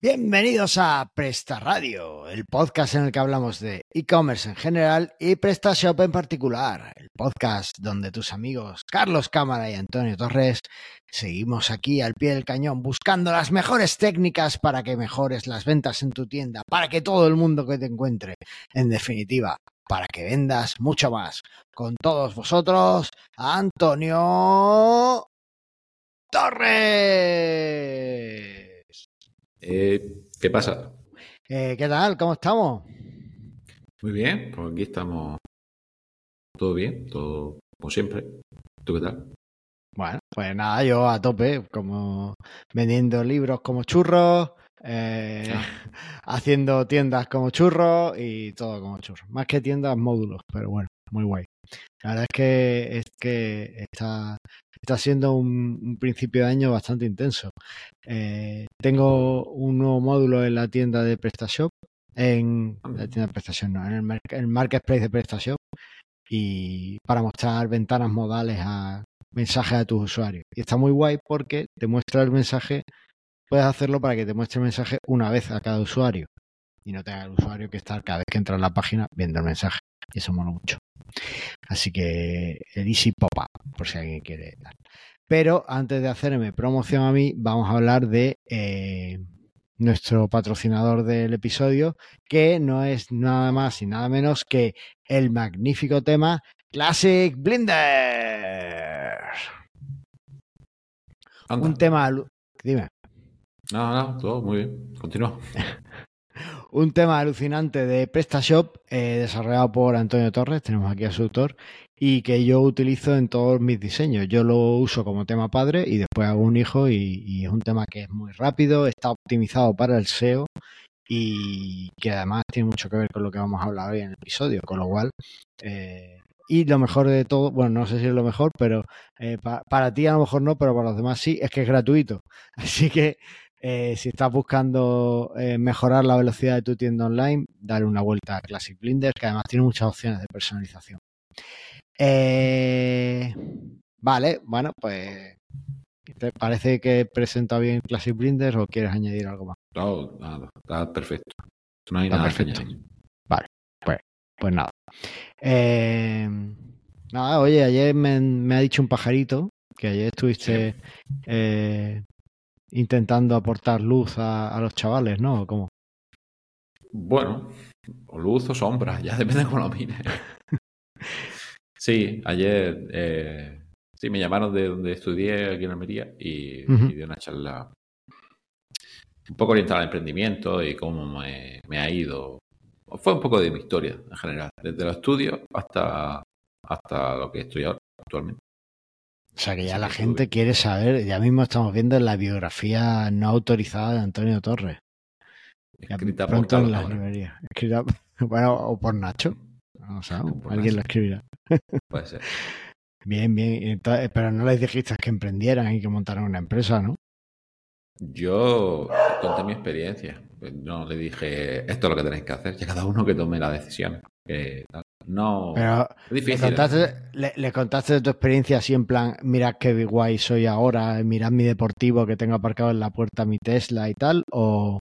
Bienvenidos a Presta Radio, el podcast en el que hablamos de e-commerce en general y PrestaShop en particular, el podcast donde tus amigos Carlos Cámara y Antonio Torres seguimos aquí al pie del cañón buscando las mejores técnicas para que mejores las ventas en tu tienda, para que todo el mundo que te encuentre, en definitiva, para que vendas mucho más. Con todos vosotros, Antonio Torres. Eh, ¿Qué pasa? Eh, ¿Qué tal? ¿Cómo estamos? Muy bien, pues aquí estamos todo bien, todo como siempre. ¿Tú qué tal? Bueno, pues nada, yo a tope, como vendiendo libros como churros, eh, Ah. haciendo tiendas como churros y todo como churros. Más que tiendas, módulos, pero bueno, muy guay. La verdad es que, es que está, está siendo un, un principio de año bastante intenso. Eh, tengo un nuevo módulo en la tienda de PrestaShop, en la tienda de PrestaShop, no, en el, mar- el marketplace de PrestaShop, y para mostrar ventanas modales a mensajes a tus usuarios. Y está muy guay porque te muestra el mensaje, puedes hacerlo para que te muestre el mensaje una vez a cada usuario y no tenga el usuario que estar cada vez que entra en la página viendo el mensaje. Y eso mola mucho. Así que el Easy Pop-Up, por si alguien quiere dar. Pero antes de hacerme promoción a mí, vamos a hablar de eh, nuestro patrocinador del episodio, que no es nada más y nada menos que el magnífico tema Classic Blender. Anda. Un tema, dime, No, no, todo muy bien. Continúa. un tema alucinante de PrestaShop eh, desarrollado por Antonio Torres, tenemos aquí a su autor, y que yo utilizo en todos mis diseños. Yo lo uso como tema padre y después hago un hijo y, es un tema que es muy rápido, está optimizado para el SEO y que además tiene mucho que ver con lo que vamos a hablar hoy en el episodio, con lo cual... eh, y lo mejor de todo, bueno, no sé si es lo mejor, pero eh, pa- para ti a lo mejor no, pero para los demás sí, es que es gratuito. Así que eh, si estás buscando eh, mejorar la velocidad de tu tienda online, dale una vuelta a Classic Blender, que además tiene muchas opciones de personalización. Eh, vale, bueno, pues ¿te parece que he presentado bien Classic Blender o quieres añadir algo más? No, nada, está perfecto. No hay Está nada perfecto. que añadir. Pues nada. Nada, oye, ayer me, me ha dicho un pajarito que ayer estuviste intentando aportar luz a, a los chavales, ¿no? ¿O ¿Cómo? Bueno, o luz o sombra, ya depende de cómo lo mires. Sí, ayer eh, sí me llamaron de donde estudié aquí en Almería y, di una charla un poco orientada al emprendimiento y cómo me, me ha ido. Fue un poco de mi historia en general, desde los estudios hasta, hasta lo que estoy ahora actualmente. O sea que ya Sí, la gente tuve. quiere saber, ya mismo estamos viendo la biografía no autorizada de Antonio Torres. Ya Escrita por pronto en Carlos las librerías. Escrita, bueno, o por Nacho. Sé, Por alguien lo Nacho. escribirá. Puede ser. Bien, bien. Entonces, pero no les dijiste que emprendieran y que montaran una empresa, ¿no? Yo conté mi experiencia. Pues No le dije, esto es lo que tenéis que hacer. Ya cada uno que tome. Que tal. No. Pero es le difícil. ¿eh? contaste, le, le contaste de tu experiencia así en plan, mirad qué guay soy ahora, mirad mi deportivo que tengo aparcado en la puerta mi Tesla y tal, o...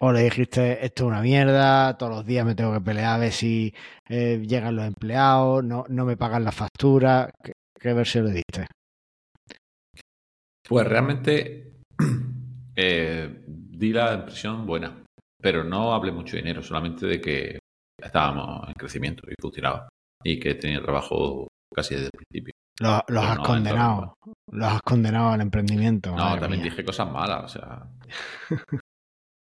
O le dijiste, esto es una mierda, todos los días me tengo que pelear a ver si eh, llegan los empleados, no, no me pagan la factura. ¿Qué, qué versión le diste? Pues realmente eh, di la impresión buena. Pero no hablé mucho de dinero, solamente de que estábamos en crecimiento y funcionaba. Y que tenía trabajo casi desde el principio. Los, has no, condenado, los has condenado al emprendimiento. No, también mía. dije cosas malas, o sea.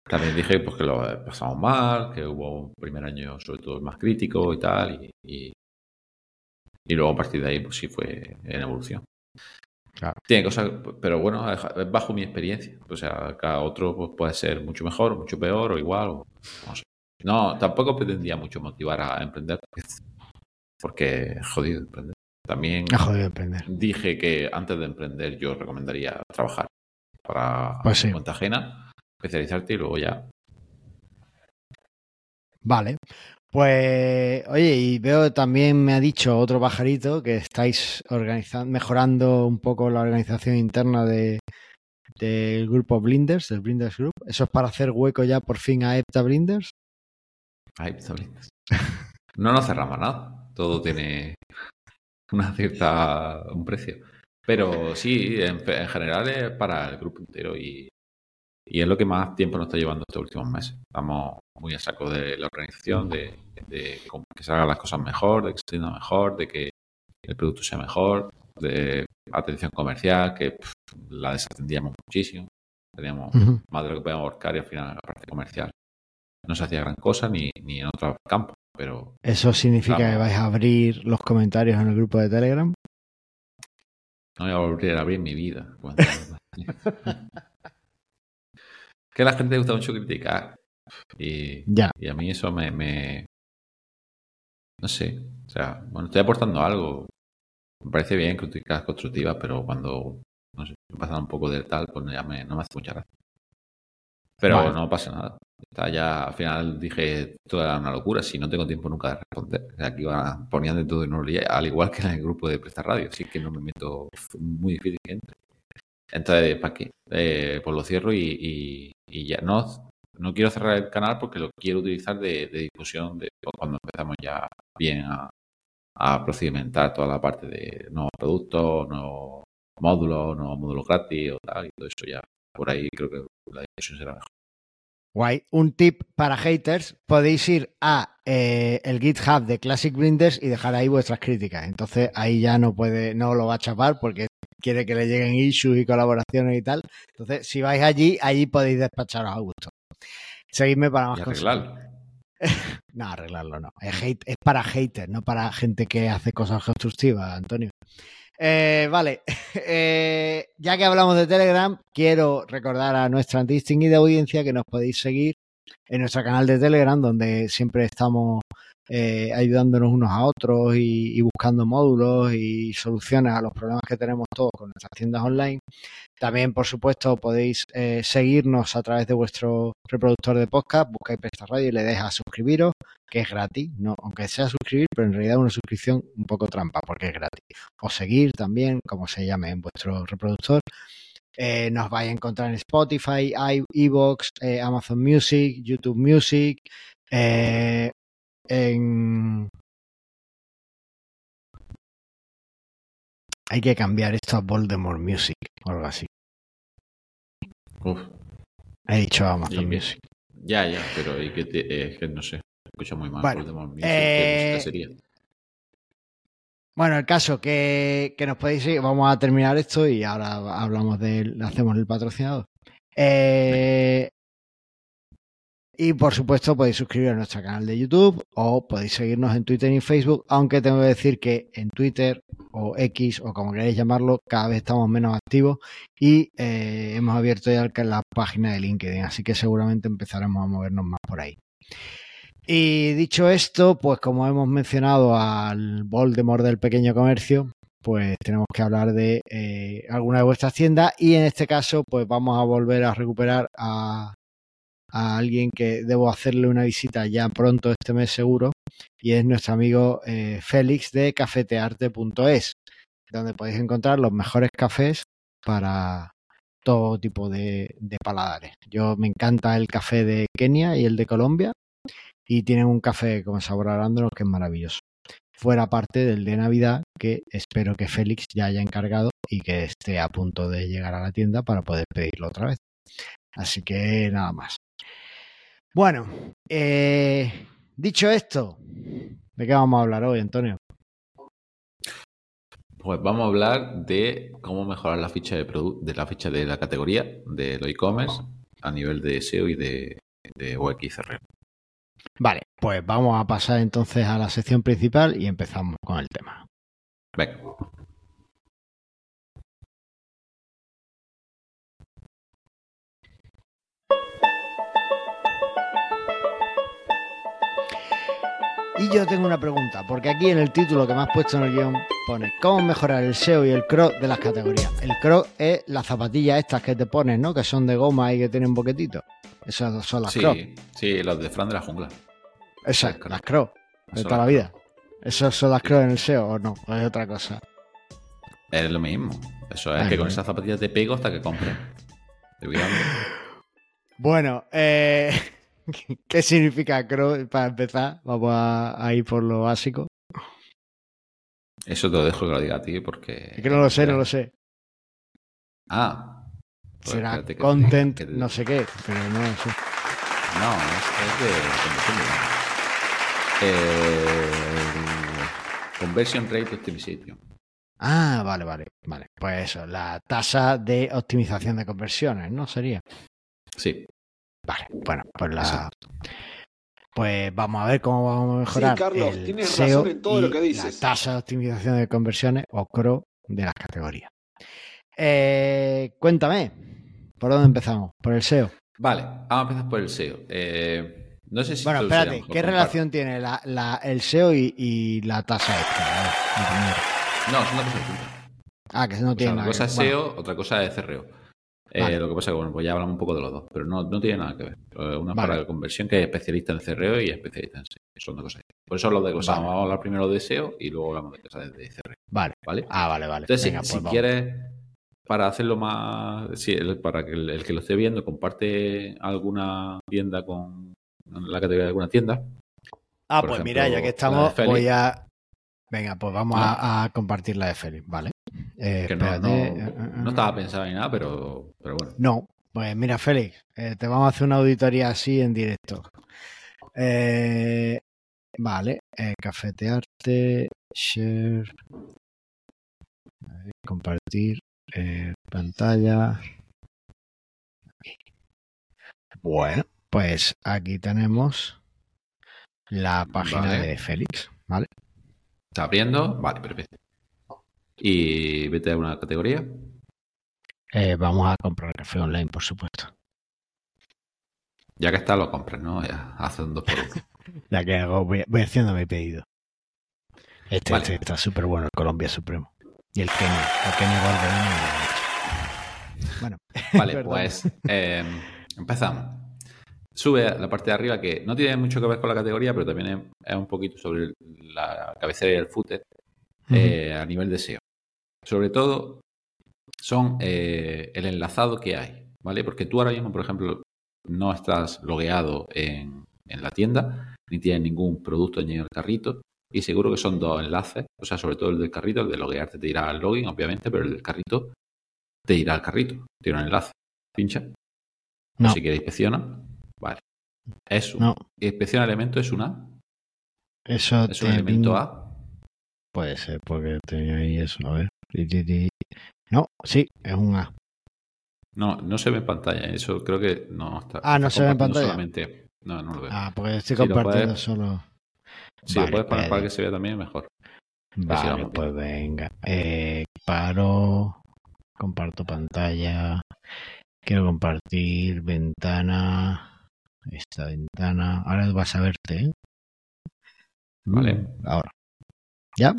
también dije pues, que lo pasamos mal, que hubo un primer año sobre todo más crítico y tal, y, y, y luego a partir de ahí pues sí fue en evolución. Claro. Tiene cosas, pero bueno, es bajo mi experiencia. O sea, cada otro pues, puede ser mucho mejor, mucho peor o igual. O, no sé. No, tampoco pretendía mucho motivar a emprender, porque es jodido emprender. También jodido emprender. dije que antes de emprender yo recomendaría trabajar para Pues sí. cuenta ajena, especializarte y luego ya. Vale. Pues, oye, y veo también me ha dicho otro pajarito que estáis organizando, mejorando un poco la organización interna de, del grupo Blinders, del Blinders Group. Eso es para hacer hueco ya por fin a Epta Blinders. A Epta Blinders. No nos cerramos nada. Todo tiene una cierta un precio. Pero sí, en, general es para el grupo entero y, y, es lo que más tiempo nos está llevando estos últimos meses. Estamos muy a saco de la organización, de, de que se hagan las cosas mejor, de que se mejor, de que el producto sea mejor, de atención comercial, que la desatendíamos muchísimo. Teníamos más de lo que podíamos ahorcar y al final la parte comercial no se hacía gran cosa ni, ni en otros campos. Pero ¿Eso significa que vais a abrir los comentarios en el grupo de Telegram? No voy a volver a abrir mi vida. que a la gente le gusta mucho criticar. Y, y a mí eso me, me, No sé. O sea, bueno, estoy aportando algo. Me parece bien críticas constructivas, pero cuando no sé, me pasa un poco del tal, pues ya me, no me hace mucha gracia. Pero no pasa nada. Está ya, al final dije, esto era una locura, si no tengo tiempo nunca de responder. Aquí van poniendo de todo en un al igual que en el grupo de Presta Radio, así que no me meto muy difícil que entre. Entonces, ¿para qué? Eh, pues lo cierro y, ya no, no quiero cerrar el canal porque lo quiero utilizar de, de difusión de cuando empezamos ya bien a, procedimentar toda la parte de nuevos productos, nuevos módulos, nuevos módulos gratis o tal, y todo eso ya por ahí creo que la difusión será mejor. Guay. Un tip para haters, podéis ir a eh, el GitHub de Classic Blinders y dejar ahí vuestras críticas. Entonces ahí ya no puede, no lo va a chapar porque quiere que le lleguen issues y colaboraciones y tal. Entonces, si vais allí, allí podéis despacharos a gusto. Seguidme para más cosas. no, arreglarlo no. Es, es para haters, no para gente que hace cosas constructivas, Antonio. Eh, vale, eh, ya que hablamos de Telegram, quiero recordar a nuestra distinguida audiencia que nos podéis seguir en nuestro canal de Telegram, donde siempre estamos eh, ayudándonos unos a otros y, buscando módulos y soluciones a los problemas que tenemos todos con nuestras tiendas online. También, por supuesto, podéis eh, seguirnos a través de vuestro reproductor de podcast, buscáis Presta Radio y le deja suscribiros, que es gratis, no, aunque sea suscribir, pero en realidad una suscripción un poco trampa porque es gratis. O seguir también, como se llame en vuestro reproductor. Eh, nos vais a encontrar en Spotify, iVoox, Amazon Music, YouTube Music, en... Hay que cambiar esto a Voldemort Music o algo así. Uf. He dicho Amazon Music. Ya, ya, pero que es que no sé. Escucha muy mal. Voldemort Music. Eh... sería? Bueno, el caso que, que nos podéis ir, vamos a terminar esto y ahora hablamos de, hacemos el patrocinador. Eh, y por supuesto podéis suscribiros a nuestro canal de YouTube o podéis seguirnos en Twitter y Facebook, aunque tengo que decir que en Twitter o X o como queráis llamarlo, cada vez estamos menos activos y eh, hemos abierto ya la página de LinkedIn, así que seguramente empezaremos a movernos más por ahí. Y dicho esto, pues como hemos mencionado al Voldemort del pequeño comercio, pues tenemos que hablar de eh, alguna de vuestras tiendas y en este caso pues vamos a volver a recuperar a a alguien que debo hacerle una visita ya pronto este mes seguro y es nuestro amigo eh, Félix de cafetearte.es donde podéis encontrar los mejores cafés para todo tipo de, paladares. Yo me encanta el café de Kenia y el de Colombia y tienen un café con sabor arándano que es maravilloso. Fuera parte del de Navidad que espero que Félix ya haya encargado y que esté a punto de llegar a la tienda para poder pedirlo otra vez. Así que nada más. Bueno, eh, dicho esto, ¿de qué vamos a hablar hoy, Antonio? Pues vamos a hablar de cómo mejorar la ficha de, de la ficha de la categoría de e-commerce a nivel de SEO y de, de UXR. Vale, pues vamos a pasar entonces a la sección principal y empezamos con el tema. Venga. Y yo tengo una pregunta, porque aquí en el título que me has puesto en el guion pone ¿Cómo mejorar el SEO y el CRO de las categorías? El CRO es las zapatillas estas que te pones, ¿no? Que son de goma y que tienen boquetito. Esas son las sí, CRO. Sí, las de Fran de la jungla. Esas, las CRO, de toda la vida. ¿Esas son las CRO en el SEO o no? ¿O es otra cosa? Es lo mismo. Eso es que con esas zapatillas te pego hasta que compres. Bueno, eh, ¿qué significa CRO para empezar? Vamos a, ir por lo básico. Eso te lo dejo que lo diga a ti porque... Es que no lo sé, no lo sé. Ah. Pues Será content, no sé qué, pero no lo sé. No, es, de... Eh, conversion Rate Optimization. Ah, vale, vale, vale. Pues eso, la tasa de optimización de conversiones, ¿no? Sería. Sí. Vale, bueno, pues la. Pues vamos a ver cómo vamos a mejorar. Sí, Carlos, el tienes SEO razón en todo lo que dices. La tasa de optimización de conversiones o CRO de las categorías. Eh, cuéntame, ¿por dónde empezamos? ¿Por el SEO? Vale, vamos a empezar por el SEO. Eh, no sé si. Bueno, espérate, ¿qué relación tiene la, el SEO y, la tasa extra? No, son dos cosas distintas. Ah, que no tiene nada. Una cosa es SEO, otra cosa es CRO. Eh, lo que pasa es que, bueno, pues ya hablamos un poco de los dos, pero no, no tiene nada que ver. Una para la conversión que es especialista en CRO y especialista en SEO. Son dos cosas. Por eso lo de cosas. Vamos a hablar primero de SEO y luego hablamos de cosas de CRO. Vale. ¿Vale? Ah, vale, vale. Entonces, si, pues quieres, para hacerlo más, para que el, que lo esté viendo comparte alguna tienda con la categoría de alguna tienda. Ah, pues mira, ya que estamos, voy a. Venga, pues vamos a, compartir la de Félix, ¿vale? Eh, que no, no, estaba pensado ni nada, pero, pero bueno. No, pues mira, Félix, eh, te vamos a hacer una auditoría así en directo. Eh, vale, cafetearte, share, compartir pantalla. Bueno, pues aquí tenemos la página de Félix, ¿vale? Está abriendo, vale, perfecto. Y vete a una categoría. Eh, vamos a comprar café online, por supuesto. Ya que está, lo compras, ¿no? Ya, hace un dos por uno. ya que hago, voy, haciendo mi pedido. Este, este está súper bueno, el Colombia Supremo. Y el Kenia. El Kenia Bueno. Vale, pues em, empezamos. Sube a la parte de arriba que no tiene mucho que ver con la categoría, pero también es, un poquito sobre la cabecera y el footer eh, a nivel de SEO. Sobre todo son eh, el enlazado que hay, ¿vale? Porque tú ahora mismo, por ejemplo, no estás logueado en, la tienda, ni tienes ningún producto en el carrito, y seguro que son dos enlaces, o sea, sobre todo el del carrito, el de loguearte te irá al login, obviamente, pero el del carrito te irá al carrito, tiene un enlace. Pincha. No. Si quieres inspecciona. Vale. Eso. No. Inspecciona elemento es una. Eso es un elemento A. Puede ser, porque tenía ahí eso. A ver. No, sí, es un A. No, no se ve en pantalla. Eso creo que no está. Ah, no se ve en pantalla. Solamente. No, no lo veo. Ah, porque estoy compartiendo solo. Si lo puedes poner para que se vea también, mejor. Vale, pues venga. Eh, paro. Comparto pantalla. Quiero compartir ventana. Esta ventana. Ahora vas a verte, ¿eh? Vale. Mm, ahora. ¿Ya?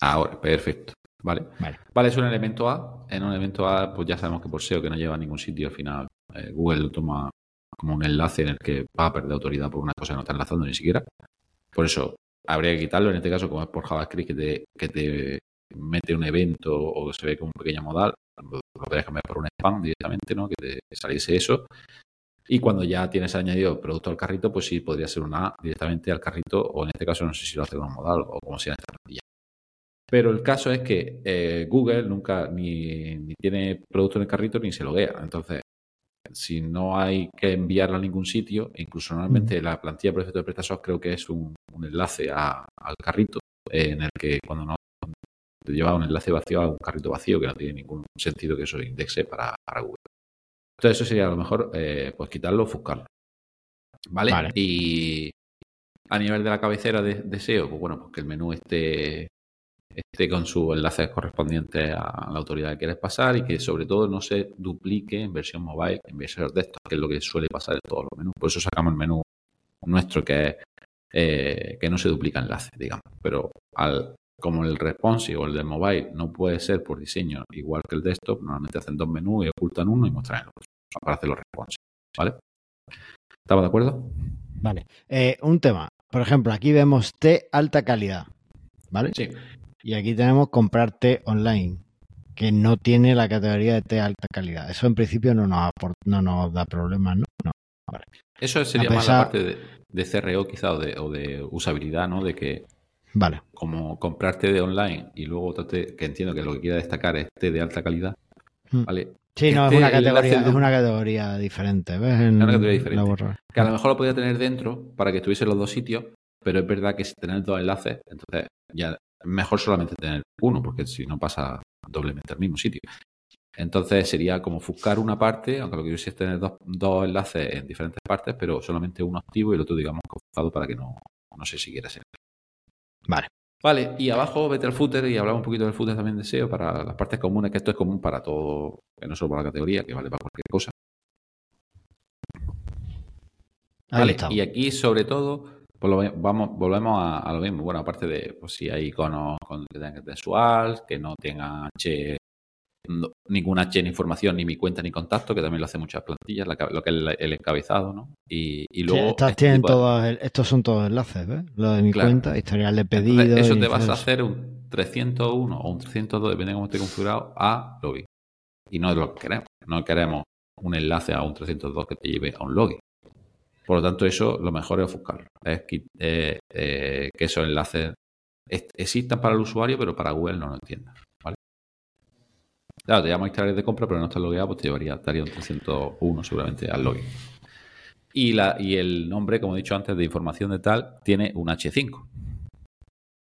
Ahora, perfecto. Vale. vale. es un elemento A. En un elemento A, pues ya sabemos que por SEO que no lleva a ningún sitio, al final eh, Google lo toma como un enlace en el que va a perder autoridad por una cosa que no está enlazando ni siquiera. Por eso habría que quitarlo. En este caso, como es por JavaScript que te, que te mete un evento o se ve como un pequeño modal, lo podrías cambiar por un spam directamente, ¿no? Que te saliese eso. Y cuando ya tienes añadido producto al carrito, pues sí podría ser una A directamente al carrito, o en este caso no sé si lo hace con un modal o como sea en esta plantilla. Pero el caso es que eh, Google nunca ni, tiene producto en el carrito ni se loguea. Entonces, si no hay que enviarlo a ningún sitio, incluso normalmente la plantilla de de PrestaShop creo que es un, enlace al carrito, en el que cuando no te lleva un enlace vacío a un carrito vacío, que no tiene ningún sentido que eso indexe para, Google. Entonces, eso sería a lo mejor eh, pues quitarlo o ofuscarlo. ¿Vale? Y a nivel de la cabecera de, SEO, pues bueno, pues que el menú esté esté con sus enlaces correspondientes a la autoridad que quieres pasar y que sobre todo no se duplique en versión mobile, en versión desktop, que es lo que suele pasar en todos los menús. Por eso sacamos el menú nuestro que es eh, que no se duplica enlace, digamos. Pero al, como el responsive o el del mobile no puede ser por diseño igual que el desktop, normalmente hacen dos menús y ocultan uno y muestran el otro para hacer los responsive. ¿Vale? ¿Estamos de acuerdo? Vale. Eh, un tema. Por ejemplo, aquí vemos T alta calidad. ¿Vale? Sí. Y aquí tenemos comprarte online. que no tiene la categoría de T alta calidad. Eso en principio no nos, no nos da problemas, ¿no? no. Eso sería más la parte de, de, CRO quizá o de, o de usabilidad, ¿no? De que Vale. Como comprarte de online y luego que entiendo que lo que quiera destacar es té de alta calidad. Hmm. ¿vale? Sí, no, es una, categoría, es una categoría diferente. ¿ves? es una categoría diferente. Que a lo mejor lo podía tener dentro para que estuviese en los dos sitios, pero es verdad que si tener dos enlaces, entonces ya mejor solamente tener uno, porque si no pasa doblemente al mismo sitio. Entonces sería como buscar una parte, aunque lo que quisiese es tener dos, dos, enlaces en diferentes partes, pero solamente uno activo y el otro, digamos, configurado para que no, no se siguiera ser. Vale. Vale, y abajo vete al footer y hablamos un poquito del footer también de SEO para las partes comunes, que esto es común para todo, que no solo para la categoría, que vale para cualquier cosa. vale, y aquí sobre todo, pues vamos, volvemos a, lo mismo. Bueno, aparte de pues, si hay iconos con, que tengan textual, que no tengan H ningún H en información, ni mi cuenta ni contacto, que también lo hace muchas plantillas, lo que es el, encabezado, ¿no? Y, luego. estas este tienen todos, estos son todos enlaces, ¿ves? Lo de mi cuenta, historial de pedido. eso te vas a hacer un 301 o un 302, depende de cómo esté configurado, a login. Y no es lo que queremos. No queremos un enlace a un 302 que te lleve a un login. Por lo tanto, eso lo mejor es buscarlo. Es que, eh, eh, que esos enlaces existan para el usuario, pero para Google no lo entiendan. Claro, te llamo historiales de compra, pero no estás logueado, pues te llevaría, daría un 301 seguramente al login. Y, la, y el nombre, como he dicho antes, de información de tal, tiene un H5.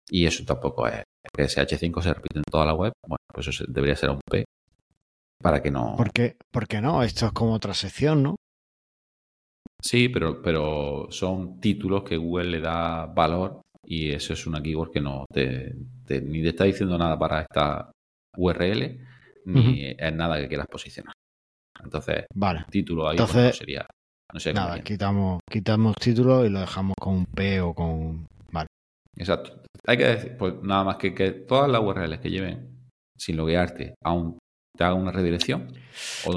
Y eso tampoco es. Que ese H5 se repite en toda la web. Bueno, pues eso debería ser un P. Para que no. ¿Por qué, no? Esto es como otra sección, ¿no? Sí, pero, pero son títulos que Google le da valor y eso es una keyword que no te, ni te está diciendo nada para esta URL ni es nada que quieras posicionar. Entonces, vale. título ahí Entonces, sería. No sé nada, quitamos, quitamos título y lo dejamos con un P o con. Vale. Exacto. Hay que decir, pues nada más que, que todas las URLs que lleven sin loguearte aún te hagan una redirección.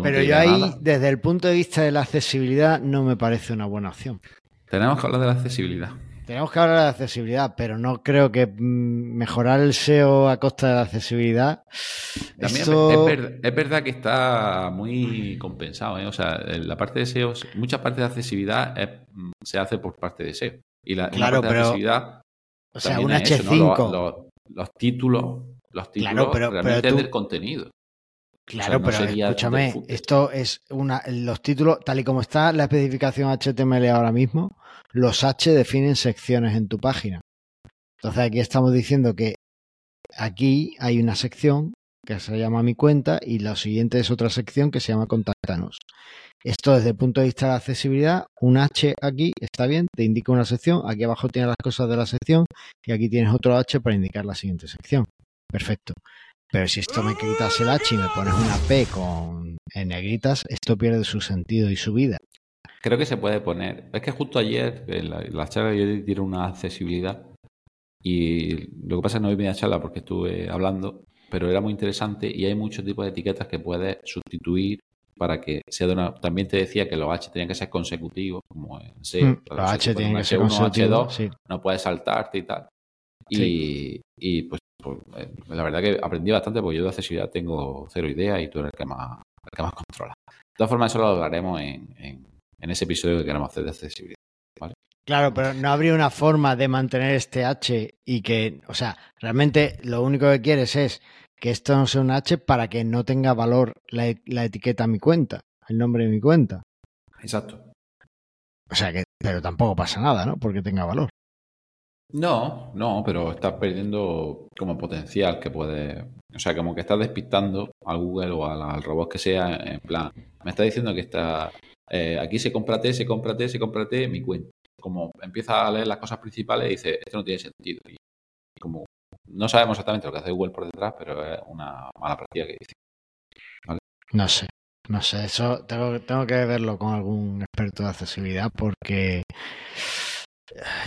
Pero yo ahí, desde el punto de vista de la accesibilidad, no me parece una buena opción. Tenemos que hablar de la accesibilidad. Tenemos que hablar de accesibilidad, pero no creo que mm, mejorar el SEO a costa de la accesibilidad. También es, verdad, que está muy compensado. ¿eh? O sea, la parte de SEO, mucha parte de accesibilidad mm, se hace por parte de SEO. Y la, claro, pero, accesibilidad. O sea, un H5. los, títulos, los títulos pero, realmente del contenido. Claro, pero escúchame, esto es una. Los títulos, tal y como está la especificación HTML ahora mismo, los H definen secciones en tu página. Entonces aquí estamos diciendo que aquí hay una sección que se llama mi cuenta y la siguiente es otra sección que se llama contáctanos. Esto desde el punto de vista de la accesibilidad, un H aquí está bien, te indica una sección, aquí abajo tienes las cosas de la sección y aquí tienes otro H para indicar la siguiente sección. Perfecto. Pero si esto me quitas el H y me pones una P con en negritas, esto pierde su sentido y su vida. Creo que se puede poner. Es que justo ayer, en la, charla, yo dieron una accesibilidad. Y lo que pasa es que no vi media charla porque estuve hablando, pero era muy interesante y hay muchos tipos de etiquetas que puedes sustituir para que sea de una. También te decía que los H tenían que ser consecutivos, como en C. Mm, los H tienen que ser consecutivos. H2, no puedes saltarte y tal. Y, y pues, pues eh, la verdad que aprendí bastante porque yo de accesibilidad tengo cero idea y tú eres el que más, el que más controla. De todas formas, eso lo hablaremos en en ese episodio que queremos hacer de accesibilidad. Claro, pero no habría una forma de mantener este H y que, o sea, realmente lo único que quieres es que esto no sea un H para que no tenga valor la, etiqueta mi cuenta, el nombre de mi cuenta. Exacto. O sea que, pero tampoco pasa nada, ¿no? Porque tenga valor. No, no, pero estás perdiendo como potencial que puede. O sea, como que estás despistando al Google o al, al robot que sea, en plan, me está diciendo que está eh, aquí se comprate, se comprate, se comprate mi cuenta. Como empieza a leer las cosas principales y dice, esto no tiene sentido. Y como no sabemos exactamente lo que hace Google por detrás, pero es una mala práctica que dice. No sé, no sé, eso tengo, tengo que verlo con algún experto de accesibilidad porque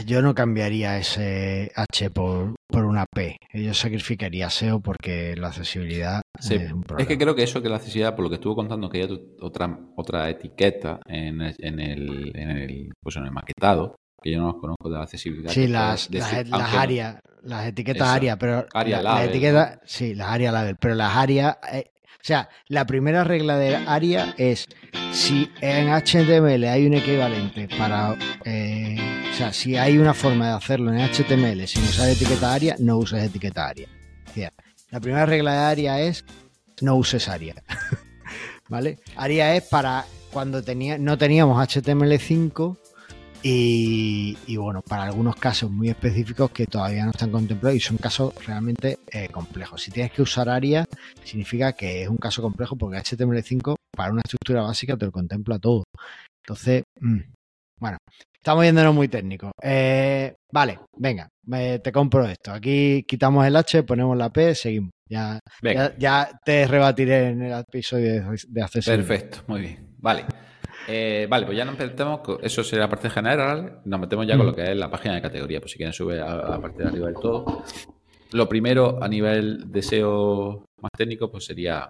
yo no cambiaría ese H por, por una P. Yo sacrificaría SEO porque la accesibilidad es Es que creo que eso que la accesibilidad, por lo que estuvo contando, que hay otra, otra etiqueta en el, en el, en el, pues en el maquetado, que yo no los conozco de accesibilidad. Sí, las, no- áreas, las etiquetas áreas, pero Area la- las etiquetas, sí, las áreas label, pero las áreas, eh, o sea, la primera regla de área es si en HTML hay un equivalente para, eh, o sea, si hay una forma de hacerlo en HTML sin usar etiqueta área, no uses etiqueta área. O sea, la primera regla de área es no uses área. ¿Vale? Área es para cuando tenía, no teníamos HTML5 y, y, bueno, para algunos casos muy específicos que todavía no están contemplados y son casos realmente eh, complejos. Si tienes que usar ARIA, significa que es un caso complejo porque HTML5 para una estructura básica te lo contempla todo. Entonces, mm, bueno, estamos yéndonos muy técnicos. Eh, vale, venga, me- te compro esto. Aquí quitamos el H, ponemos la P, seguimos. Ya, Venga. ya, ya te rebatiré en el episodio de, de accesibilidad. Perfecto, muy bien. Vale. Eh, vale, pues ya nos metemos, con- eso sería la parte general, nos metemos ya con lo que es la página de categoría, pues si quieren sube a, a la parte de arriba del todo. Lo primero a nivel de SEO más técnico, pues sería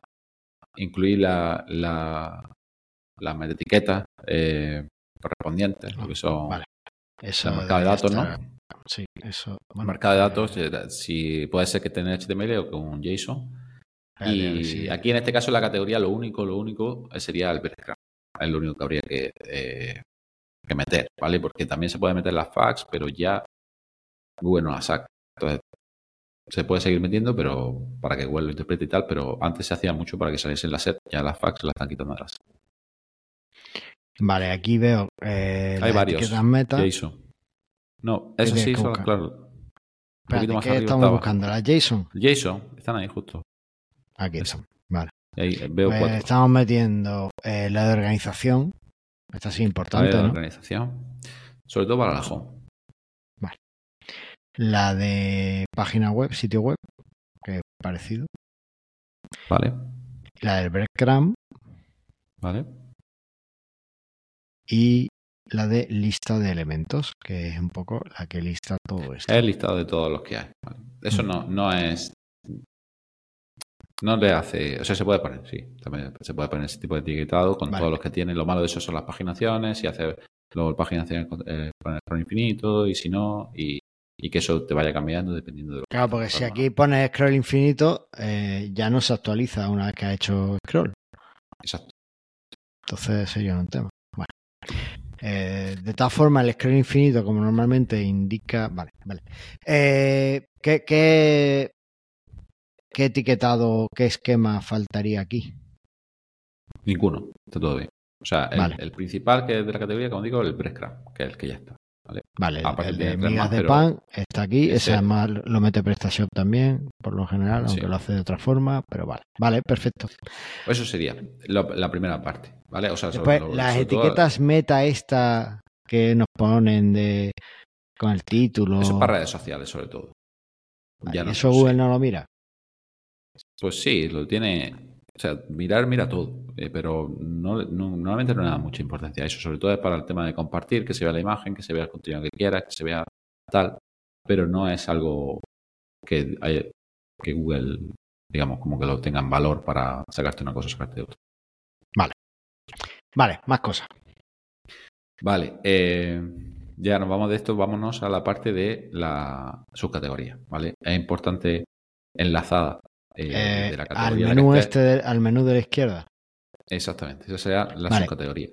incluir la, la, las metaetiquetas eh, correspondientes, lo que son Vale. Eso el mercado de datos, estar- ¿no? Sí, eso. El bueno, mercado de datos, eh, si puede ser que esté en HTML o con JSON. a ver Y aquí en este caso la categoría lo único, lo único eh, sería el breadcrumb. Es lo único que habría que, eh, que meter, ¿vale? Porque también se puede meter las fax, pero ya Google no las saca. Entonces, se puede seguir metiendo, pero para que Google lo interprete y tal, pero antes se hacía mucho para que saliese en la set, ya las fax las están quitando de. Vale, aquí veo eh, Hay las varios. meta. JSON. No, eso sí, son, claro. Un Espérate, poquito más ¿qué arriba estamos estaba. buscando? ¿Las JSON? JSON, están ahí justo. Aquí están. Vale. Ahí eh, veo Pues cuatro. estamos metiendo eh, la de organización. Esta sí es importante, la ¿no? organización. Sobre todo para la home. La de página web, sitio web, que es parecido. ¿Vale? La del breadcrumb ¿Vale? y la de lista de elementos, que es un poco la que lista todo esto. Es el listado de todos los que hay. ¿vale? Eso no, no es. No le hace. O sea, se puede poner, sí. También se puede poner ese tipo de etiquetado con Vale. todos los que tienen. Lo malo de eso son las paginaciones. Si hace luego paginaciones eh, poner scroll infinito y si no. Y, y que eso te vaya cambiando dependiendo de lo Claro, que porque si aquí pones scroll infinito, eh, ya no se actualiza una vez que ha hecho scroll. Exacto. Entonces sería un tema. Bueno. Eh, de todas formas, el scroll infinito, como normalmente indica. Vale, vale. Eh, ¿qué, qué, qué etiquetado, qué esquema faltaría aquí? Ninguno. Está todo bien. O sea, el, Vale. el principal que es de la categoría, como digo, el breadcrumb, que es el que ya está. Vale, Aparte el de migas de pan está aquí. Ese ese- además lo mete PrestaShop también, por lo general, aunque Sí. lo hace de otra forma, pero vale. Vale, perfecto. Pues eso sería lo- la primera parte. ¿Vale? O sea, Después, sobre- las sobre todo- etiquetas meta esta que nos ponen de con el título. Eso es para redes sociales, sobre todo. Vale, Ya no eso. Google no lo mira. Pues sí, lo tiene. O sea, mirar, mira todo. eh, pero no, no- normalmente no le da mucha importancia a eso. Sobre todo es para el tema de compartir, que se vea la imagen, que se vea el contenido que quieras, que se vea tal. Pero no es algo que, hay- que Google, digamos, como que lo tenga en valor para sacarte una cosa sacarte otra. Vale, más cosas. Vale, eh, ya nos vamos de esto, vámonos a la parte de la subcategoría, ¿vale? Es importante enlazada eh, de la al la menú este, de- al menú de la izquierda. Exactamente, esa será la Vale. subcategoría.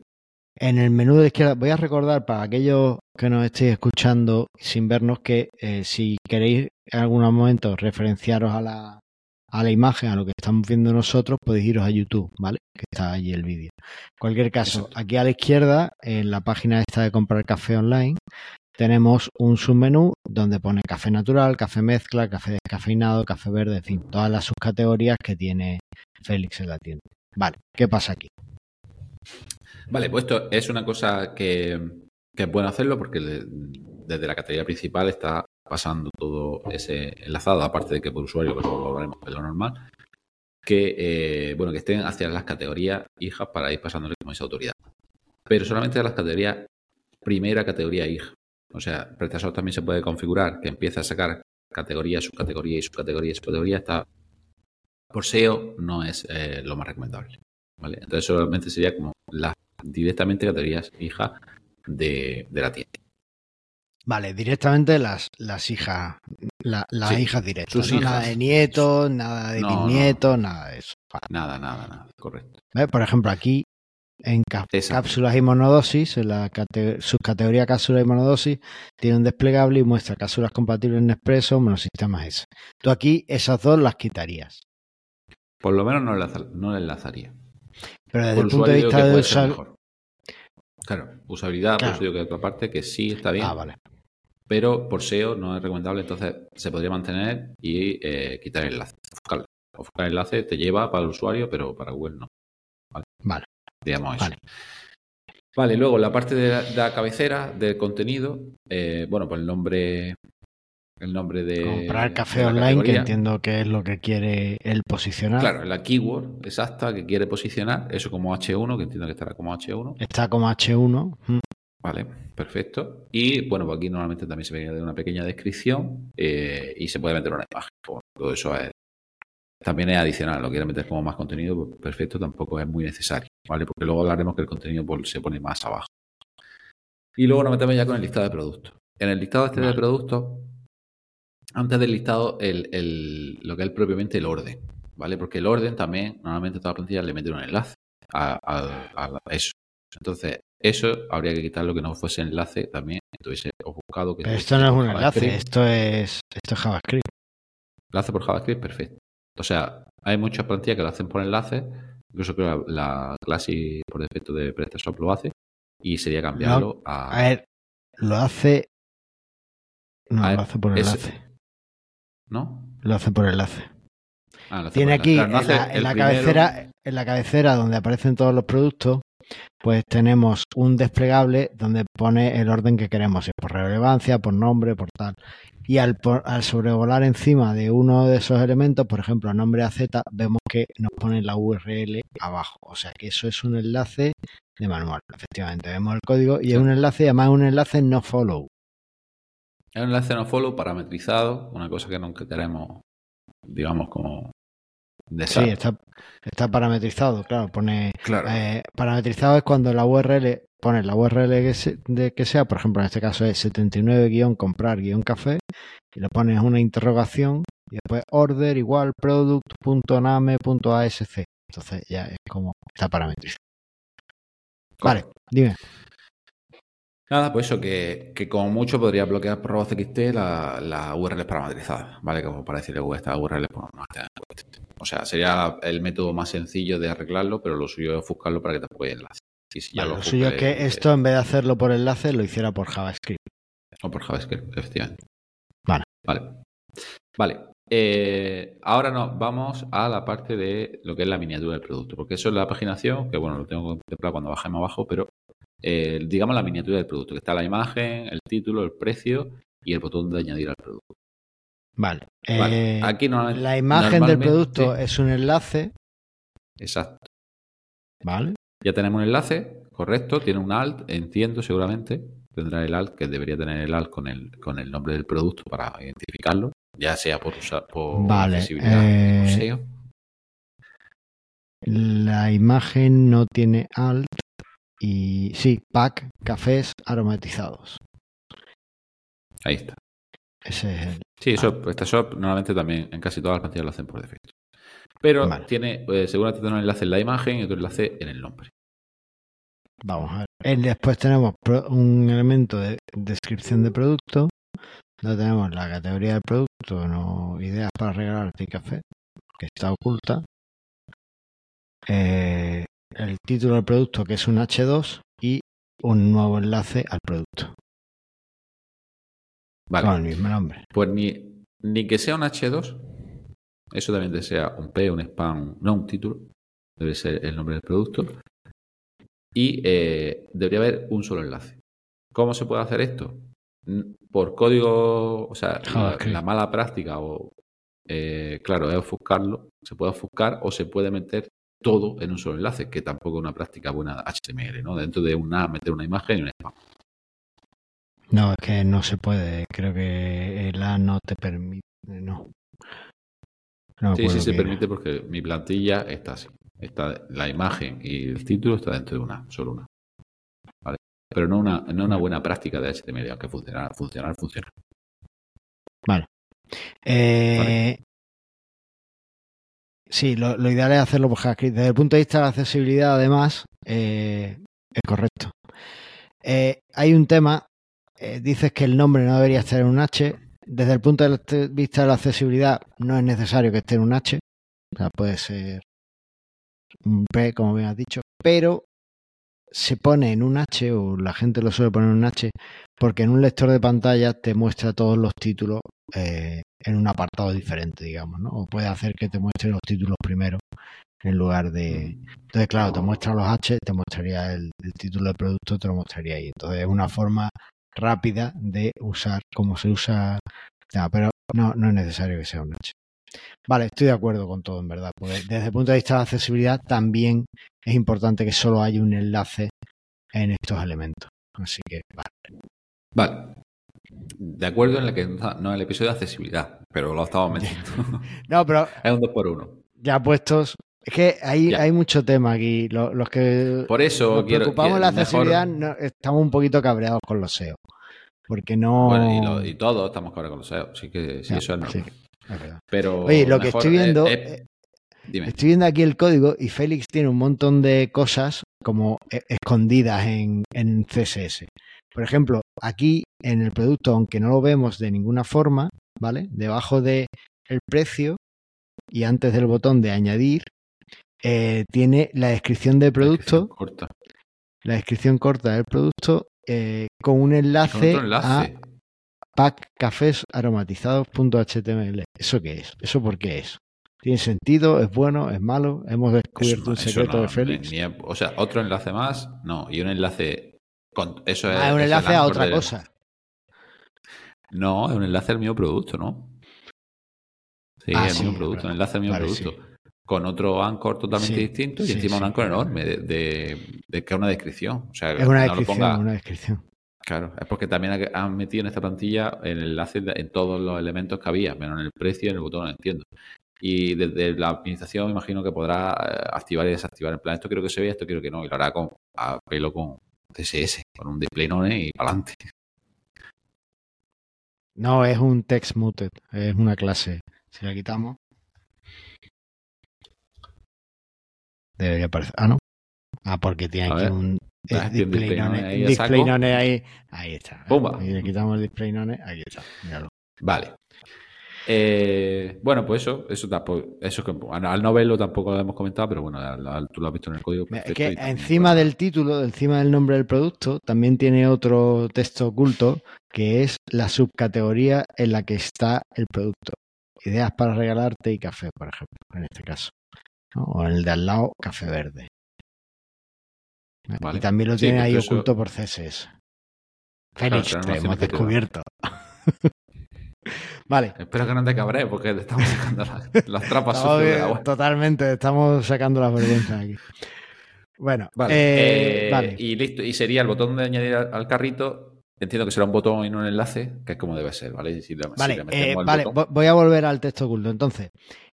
En el menú de la izquierda, voy a recordar para aquellos que nos estéis escuchando sin vernos que eh, si queréis en algún momento referenciaros a la, a la imagen, a lo que estamos viendo nosotros, podéis iros a YouTube, ¿vale? Que está allí el vídeo. En cualquier caso, Exacto. aquí a la izquierda, en la página esta de comprar café online, tenemos un submenú donde pone café natural, café mezcla, café descafeinado, café verde, en fin, todas las subcategorías que tiene Félix en la tienda. Vale, ¿qué pasa aquí? Vale, pues esto es una cosa que, que es bueno hacerlo porque de- desde la categoría principal está pasando todo ese enlazado, aparte de que por usuario, que luego lo hablaremos de lo normal, que eh, bueno, que estén hacia las categorías hijas para ir pasándole como esa autoridad. Pero solamente a las categorías, primera categoría hija. O sea, PrestaShop también se puede configurar que empieza a sacar categoría, subcategoría y subcategoría y subcategoría. Está por SEO no es eh, lo más recomendable. ¿vale? Entonces solamente sería como las directamente categorías hija de, de la tienda. Vale, directamente las, las hijas, la- las Sí, hijas directas. Nada hijas. de nietos, nada de No, no. bisnietos, nada de eso. Vale. Nada, nada, nada. Correcto. ¿Ves? Por ejemplo, aquí en cápsulas y monodosis, en la cate- subcategoría cápsulas y monodosis, tiene un desplegable y muestra cápsulas compatibles en Expresso, monosistemas S. Tú aquí esas dos las quitarías. Por lo menos no, enlaza- no la enlazaría. Pero desde Por el punto de vista de usar... Claro, usabilidad, Claro. por eso digo que de otra parte que sí está bien, Ah, vale. pero por SEO no es recomendable, entonces se podría mantener y eh, quitar el enlace. El enlace te lleva para el usuario, pero para Google no. Vale. Vale. Digamos eso. Vale. Vale, luego la parte de la, de la cabecera del contenido, eh, bueno, pues el nombre, el nombre de Comprar café de online, que entiendo que es lo que quiere él posicionar. Claro, la keyword exacta que quiere posicionar, eso como H1, que entiendo que estará como H1. Está como H1. mm, Vale, perfecto. Y bueno, pues aquí normalmente también se ve una pequeña descripción eh, y se puede meter una imagen. Pues, todo eso es, también es adicional. Lo quiere meter como más contenido, pues, perfecto, tampoco es muy necesario, ¿vale? Porque luego hablaremos que el contenido se pone más abajo. Y luego nos metemos ya con el listado de productos. En el listado este de productos, antes del listado, el, el- lo que es propiamente el orden, ¿vale? Porque el orden también, normalmente todas las plantillas le meten un enlace a, a- a eso. Entonces, eso habría que quitarlo que no fuese enlace también. Entonces, he buscado que Pero esto no es un JavaScript. enlace, esto es, esto es JavaScript. Enlace por JavaScript, perfecto. O sea, hay muchas plantillas que lo hacen por enlace. Incluso creo que la, la clase por defecto de PrestaShop lo hace. Y sería cambiarlo a. A ver, lo hace. No, ver, lo hace por es- enlace. ¿No? Lo hace por enlace. Ah, Tiene por aquí enlace. Claro, no en la, en el la primero- cabecera, en la cabecera donde aparecen todos los productos, pues tenemos un desplegable donde pone el orden que queremos, por relevancia, por nombre, por tal. Y al, por- al sobrevolar encima de uno de esos elementos, por ejemplo, nombre AZ, vemos que nos pone la URL abajo. O sea que eso es un enlace de manual. Efectivamente, vemos el código y es un enlace, además es un enlace no follow. Es un enlace no follow parametrizado, una cosa que nunca queremos, digamos, como. De Sí, está, está parametrizado, claro, pone Claro. Eh, parametrizado es cuando la URL pone la URL que, se- de que sea, por ejemplo, en este caso es 79-comprar-café, y le pones una interrogación y después order igual product.name.asc. Entonces ya es como está parametrizado. Vale, dime. Nada, pues eso, que, que como mucho podría bloquear por RobotXT la, la URL parametrizada, ¿vale? Como para decirle, "Uh, esta URL no está en el O sea, sería el método más sencillo de arreglarlo, pero lo suyo es buscarlo para que te el enlace. Vale, lo lo suyo es que eh, esto en vez de hacerlo por enlace lo hiciera por JavaScript. O por JavaScript, efectivamente. Vale. Vale. Vale. Eh, ahora nos vamos a la parte de lo que es la miniatura del producto, porque eso es la paginación, que bueno, lo tengo contemplado cuando bajemos abajo, pero eh, digamos la miniatura del producto, que está la imagen, el título, el precio y el botón de añadir al producto. Vale. Vale. Eh, Aquí normalmente- la imagen del producto es un enlace, Exacto. ¿vale? Ya tenemos un enlace, correcto, tiene un alt, entiendo seguramente. Tendrá el alt, que debería tener el alt con el, con el nombre del producto para identificarlo, ya sea por, usar, por Vale, accesibilidad eh, o SEO. La imagen no tiene alt y sí, pack, cafés aromatizados. Ahí está. Ese es el. Sí, eso, PrestaShop normalmente también en casi todas las plantillas lo hacen por defecto. Pero Vale. tiene, eh, seguramente tiene un enlace en la imagen y otro enlace en el nombre. Vamos a ver. Eh, Después tenemos un elemento de descripción de producto. Donde tenemos la categoría del producto, no ideas para regalarte y café, que está oculta. Eh, el título del producto, que es un H2, y un nuevo enlace al producto. Vale. Con el mismo nombre. Pues ni, ni que sea un H2, eso también ser un P, un spam, no un título, debe ser el nombre del producto. Y eh, debería haber un solo enlace. ¿Cómo se puede hacer esto? Por código, o sea, la, JavaScript. la mala práctica, o eh, claro, es ofuscarlo, se puede ofuscar o se puede meter todo en un solo enlace, que tampoco es una práctica buena HTML, ¿no? Dentro de una, meter una imagen y un spam. No, es que no se puede. Creo que el A no te permite. No. Sí, sí se era. permite porque mi plantilla está así. Está la imagen y el título está dentro de una, solo una. ¿Vale? pero no una, no una buena práctica de HTML, aunque funcionar, funcionar, funciona. Vale. Eh, Sí, lo, ideal es hacerlo por JavaScript. Desde el punto de vista de la accesibilidad, además, eh, es correcto. Eh, hay un tema, eh, dices que el nombre no debería estar en un H. Desde el punto de vista de la accesibilidad, no es necesario que esté en un H. O sea, puede ser un P, como bien has dicho, pero se pone en un H, o la gente lo suele poner en un H, porque en un lector de pantalla te muestra todos los títulos eh, en un apartado diferente, digamos, ¿no? O puede hacer que te muestre los títulos primero en lugar de... Entonces, claro, te muestra los H, te mostraría el, título del producto, te lo mostraría ahí. Entonces, es una forma rápida de usar como se usa, pero no, no es necesario que sea un H. Vale, estoy de acuerdo con todo, en verdad. Porque desde el punto de vista de la accesibilidad, también es importante que solo haya un enlace en estos elementos. Así que, vale. Vale. De acuerdo en el que no el episodio de accesibilidad, pero lo estamos metiendo. no, pero. Es un 2 por 1 Ya puestos. Es que hay, hay mucho tema aquí. Los, que Por eso nos preocupamos de la accesibilidad estamos un poquito cabreados con los SEO. Porque no. Bueno, y, todos estamos cabreados con los SEO. Así que sí, eso es normal. Pero. Oye, lo que estoy viendo. Eh, estoy viendo aquí el código y Félix tiene un montón de cosas como escondidas en, en CSS. Por ejemplo, aquí en el producto, aunque no lo vemos de ninguna forma, ¿vale? Debajo del el precio y antes del botón de añadir, eh, tiene la descripción del producto. La descripción corta. La descripción corta del producto eh, con un enlace, a packcafésaromatizados.html. ¿Eso qué es? ¿Eso por qué es? ¿Tiene sentido? ¿Es bueno? ¿Es malo? ¿Hemos descubierto un secreto de Félix? o sea, otro enlace más, no, y un enlace eso ah, es, un enlace a otra cosa. No, es un enlace al mismo producto, ¿no? Sí, ah, el mismo producto, un enlace al mismo producto. Con otro Anchor totalmente distinto y encima un Anchor enorme de, de, que es una descripción. O sea, es una, descripción, una descripción. Claro, es porque también han metido en esta plantilla el enlace en todos los elementos que había, menos en el precio y en el botón, no entiendo. Y desde la administración imagino que podrá eh, activar y desactivar. En plan, esto quiero que se vea, esto quiero que no. Y lo hará con, a pelo con, CSS, con un display none y para adelante. No, es un text muted, es una clase. Si la quitamos. Debería aparecer. Ah, no. Ah, porque tiene aquí un display, none, display none ahí. Ahí está. Y le quitamos el display none, ahí está. Míralo. Vale. Eh, bueno, pues eso, eso tampoco, eso que al no verlo tampoco lo hemos comentado, pero bueno, tú lo has visto en el código. Es que encima del título, encima del nombre del producto, también tiene otro texto oculto que es la subcategoría en la que está el producto. Ideas para regalarte y café, por ejemplo, en este caso. O en el de al lado, café verde. Y también lo tiene ahí oculto por CSS. Félix, te hemos descubierto. Vale. Espero que no te cabrees porque te estamos sacando las, trapas Totalmente, estamos sacando las vergüenzas aquí. Bueno, eh, eh, vale. Y listo. Y sería el botón de añadir al carrito. Entiendo que será un botón y no un enlace, que es como debe ser, ¿vale? vale, eh, vale. voy a volver al texto oculto. Entonces,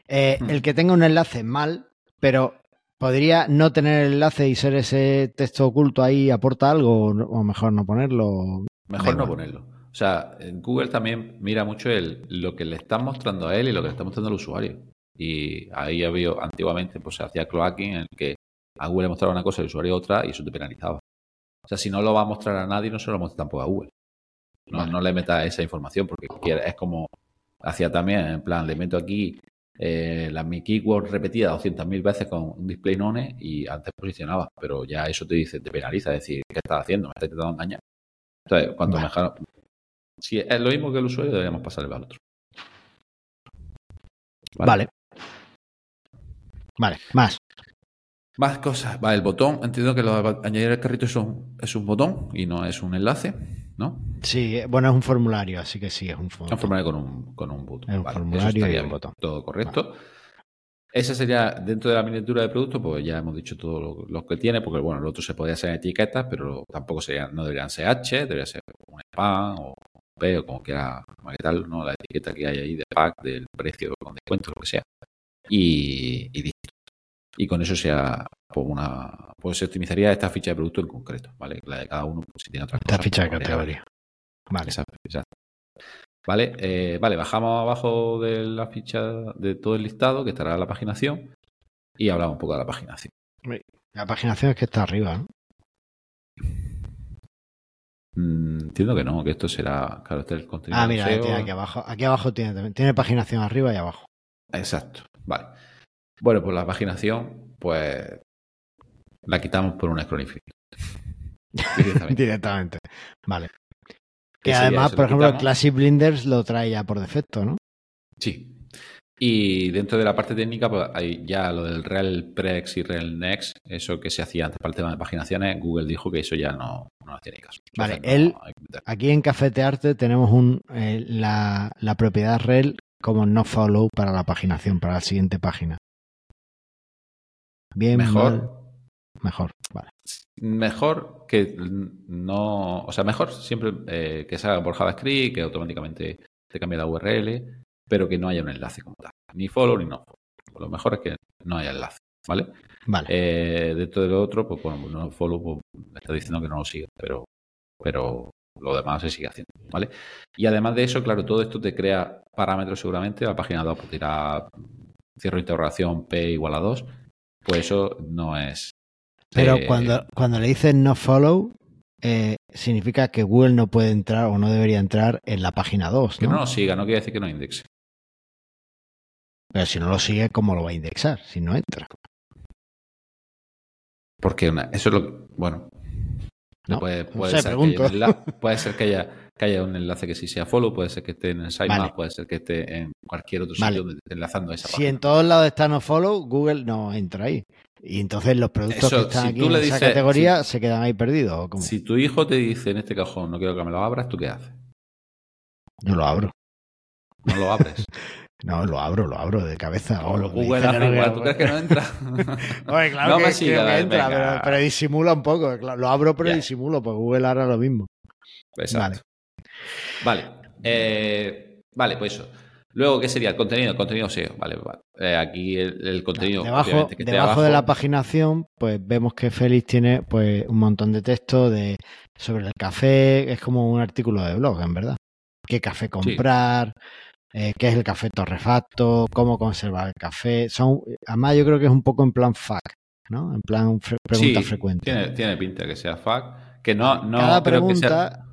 hmm. el que tenga un enlace mal, pero podría no tener el enlace y ser ese texto oculto ahí aporta algo o mejor no ponerlo. Mejor no ponerlo. O sea, Google también mira mucho el, lo que le están mostrando a él y lo que le está mostrando al usuario. Y ahí había, antiguamente, pues se hacía cloaking en el que a Google le mostraba una cosa y al usuario otra y eso te penalizaba. O sea, si no lo va a mostrar a nadie, no se lo muestra tampoco a Google. No, le meta esa información porque es como hacía también, en plan, le meto aquí eh, la, mi keyword repetida 200.000 veces con un display none y antes posicionaba, pero ya eso te dice, te penaliza, es decir, ¿qué estás haciendo? Me estás intentando engañar. Entonces, cuanto mejor, si es lo mismo que el usuario, deberíamos pasarle al otro. Vale. Vale, más. Más cosas. Vale, el botón, entiendo que lo añadir al carrito es un, es un botón y no es un enlace, ¿no? Sí, bueno, es un formulario, así que sí, es un formulario. Es un formulario con un, con un botón. Es un formulario y un botón. Todo correcto. Esa sería, dentro de la miniatura de producto, pues ya hemos dicho todo lo, que tiene, porque bueno, lo otro se podría hacer en etiquetas, pero tampoco serían, no deberían ser H, debería ser un spam o o como quiera tal, ¿no? La etiqueta que hay ahí de pack, del precio con descuento, lo que sea. Y, y Y con eso sea pues una, pues se optimizaría esta ficha de producto en concreto, ¿vale? La de cada uno, pues, si tiene otra Esta ficha de categoría. Vale. Exacto, exacto. Vale, eh, vale, bajamos abajo de la ficha de todo el listado, que estará la paginación, y hablamos un poco de la paginación. La paginación es que está arriba, ¿no? Mm, entiendo que no, que esto será, claro, este es el contenido. Ah, mira, tiene aquí abajo. Aquí abajo tiene, tiene paginación arriba y abajo. Exacto, vale. Bueno, pues la paginación, pues la quitamos por un scroll Directamente. Directamente. Vale. Que además, por ejemplo, el Classic Blinders lo trae ya por defecto, ¿no? Sí. Y dentro de la parte técnica, pues hay ya lo del Real Prex y Real Next, eso que se hacía antes para el tema de paginaciones, Google dijo que eso ya no, no ni caso. vale, él, aquí en Cafetearte tenemos un, eh, la, la propiedad Rel como no follow para la paginación, para la siguiente página. Bien, mejor. Mejor, vale. Mejor que no, o sea, mejor siempre eh, que salga por JavaScript, que automáticamente te cambie la URL, pero que no haya un enlace como tal. Ni follow ni no follow. Lo mejor es que no haya enlace, ¿vale? Vale. Eh, dentro de lo otro, pues bueno, no follow, pues, está diciendo que no lo sigue, pero, pero lo demás se sigue haciendo, ¿vale? Y además de eso, claro, todo esto te crea parámetros seguramente. La página 2 pues, dirá cierro interrogación P igual a 2. Pues eso no es. Pero eh, cuando, cuando le dices no follow, eh, significa que Google no puede entrar o no debería entrar en la página 2. Que no lo siga, no quiere decir que no indexe. Pero si no lo sigue, ¿cómo lo va a indexar? Si no entra. Porque eso es lo. Bueno. No, puede, puede, ser que puede, ser que haya, que haya un enlace que sí sea follow, puede ser que esté en el sitemap, puede ser que esté en cualquier otro sitio enlazando esa página. Si en todos lados está no follow, Google no entra ahí. Y entonces los productos que están aquí en esa categoría se quedan ahí perdidos. Si tu hijo te dice en este cajón no quiero que me lo abras, ¿tú qué haces? Yo lo abro. No lo abres. No, lo abro, lo abro de cabeza. O lo Google hace ¿tú crees que no entra? Oye, claro que, entra, pero, disimula un poco. Lo abro, pero disimulo, pues Google hará lo mismo. Exacto. Vale. Vale, eh, vale pues eso. Luego, ¿qué sería el contenido? El contenido SEO, vale, vale. Eh, aquí el, contenido. Debajo, debajo de la paginación, pues vemos que Félix tiene pues un montón de texto de sobre el café. Es como un artículo de blog, en verdad. ¿Qué café comprar? Eh, qué es el café torrefacto, cómo conservar el café. Son, además, yo creo que es un poco en plan FAQ, ¿no? En plan pregunta frecuente. Tiene, tiene pinta que sea FAQ. Que no, no cada pregunta.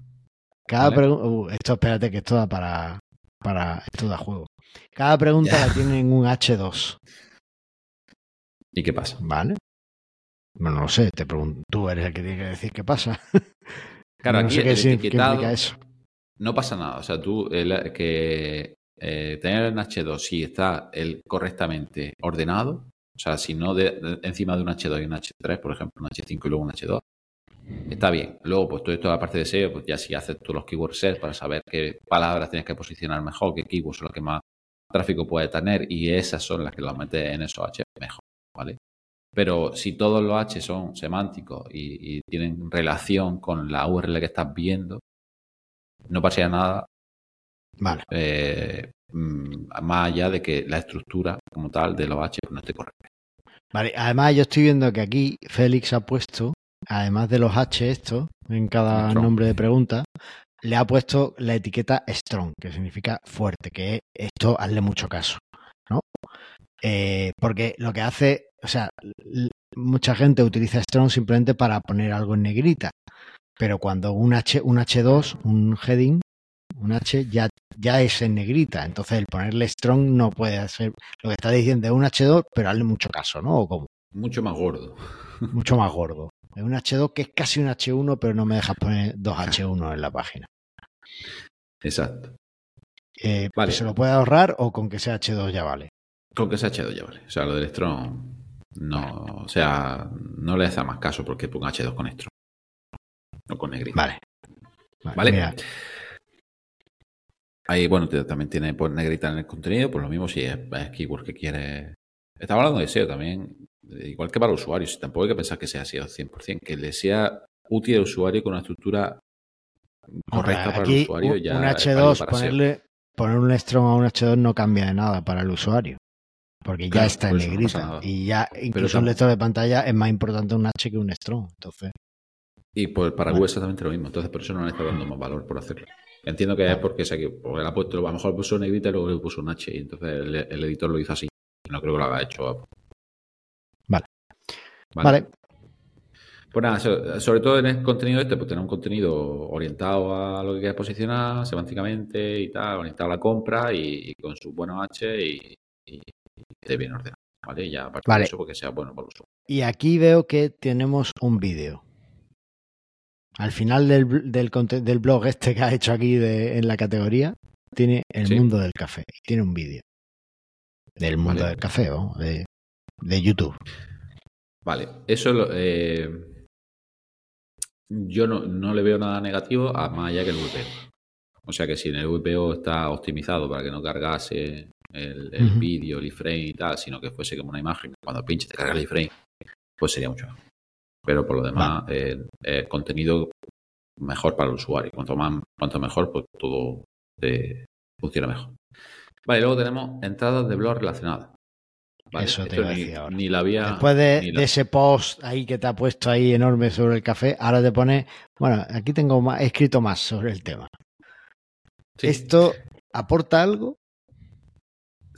Cada pregunta. Uh, esto, espérate, que esto da para. para esto da juego. Cada pregunta la tiene en un H2. ¿Y qué pasa? Vale. Bueno, no lo sé, te pregunto. Tú eres el que tiene que decir qué pasa. Claro, aquí qué, significa eso. No pasa nada. O sea, tú que eh, tener en H2 si está el correctamente ordenado, o sea, si no de, encima de un H2 y un H3, por ejemplo, un H5 y luego un H2, está bien. Luego, pues todo esto, la parte de SEO, pues ya si haces tú los keyword sets para saber qué palabras tienes que posicionar mejor, qué keywords son los que más tráfico puede tener y esas son las que los metes en esos H mejor, ¿vale? Pero si todos los H son semánticos y, y tienen relación con la URL que estás viendo, no pasaría nada Vale. Eh, mm, más allá de que la estructura como tal de los H no esté correcta. Vale, además yo estoy viendo que aquí Félix ha puesto, además de los H estos, en cada nombre de pregunta, le ha puesto la etiqueta strong, que significa fuerte, que esto hazle mucho caso, ¿no? Eh, porque lo que hace, o sea, mucha gente utiliza strong simplemente para poner algo en negrita, pero cuando un H, un H2, un heading, un H ya, ya es en negrita. Entonces el ponerle strong no puede hacer lo que está diciendo es un H2, pero hazle mucho caso, ¿no? ¿O cómo? Mucho más gordo. Mucho más gordo. Es un H2 que es casi un H1, pero no me dejas poner dos H1 en la página. Exacto. Eh, vale. ¿Se lo puede ahorrar o con que sea H2 ya vale? Con que sea H2 ya vale. O sea, lo del strong no, o sea, no le hace más caso porque ponga H2 con strong. No con negrita. Vale. Vale. ¿Vale? Ahí, bueno, también tiene pues, negrita en el contenido, pues lo mismo si es, keyword que quiere. Estamos hablando de SEO también, igual que para el usuario, si tampoco hay que pensar que sea SEO 100%, que le sea útil al usuario con una estructura correcta para el usuario. Ya un H2, ponerle, poner un strong a un H2 no cambia de nada para el usuario. Porque ya está en no negrita. y ya incluso un lector de pantalla es más importante un H que un Strong. Entonces, Y pues para. Google exactamente lo mismo. Entonces, por eso no le está dando más valor por hacerlo. Entiendo que es porque, se, porque él ha puesto, a lo mejor puso negrita y luego le puso un H. Y entonces el, el editor lo hizo así. No creo que lo haga hecho. Vale. vale. Pues nada, so- sobre todo en el contenido este, pues tener un contenido orientado a lo que quieres posicionar semánticamente y tal, orientado a la compra y, y con sus buenos H y, y, y esté bien ordenado. ¿Vale? Y ya aparte Vale. de eso, porque sea bueno para el usuario. Y aquí veo que tenemos un vídeo. Al final del, del, del blog este que has hecho aquí de- en la categoría, tiene el Sí. mundo del café. Tiene un vídeo. Del mundo Vale. del café, ¿no? de, de YouTube. Vale, eso eh, yo no, no le veo nada negativo a más allá que el VPO. O sea que si en el VPO está optimizado para que no cargase el, el vídeo, el iframe y tal, sino que fuese como una imagen, cuando pinches te carga el iframe, pues sería mucho mejor. Pero por lo demás, eh, eh, contenido mejor para el usuario. Cuanto más, cuanto mejor, pues todo eh, funciona mejor. Vale, luego tenemos entradas de blog relacionadas. Vale, Eso te iba a decir ahora. ni la había. Después de, ni la- de ese post ahí que te ha puesto ahí enorme sobre el café, ahora te pone, bueno, aquí tengo más, he escrito más sobre el tema. Sí. ¿Esto aporta algo?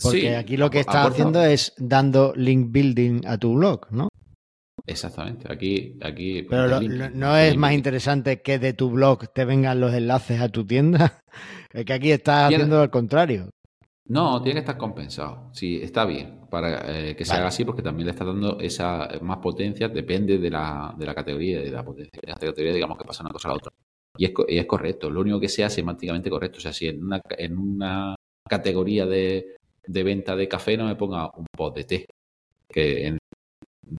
Porque Sí, aquí lo que estás aporta- haciendo es dando link building a tu blog, ¿no? Exactamente. Aquí, aquí. Pero lo- interlink- lo- no es más interesante que de tu blog te vengan los enlaces a tu tienda. Es que aquí estás haciendo al contrario. No, tiene que estar compensado. Sí, está bien para eh, que se Vale. haga así porque también le está dando esa más potencia, depende de la, de la categoría, de la potencia de la categoría, digamos que pasa una cosa a la otra. Y es, y es correcto, lo único que sea semánticamente correcto. O sea, si en una, en una categoría de, de venta de café no me ponga un post de té, que, en-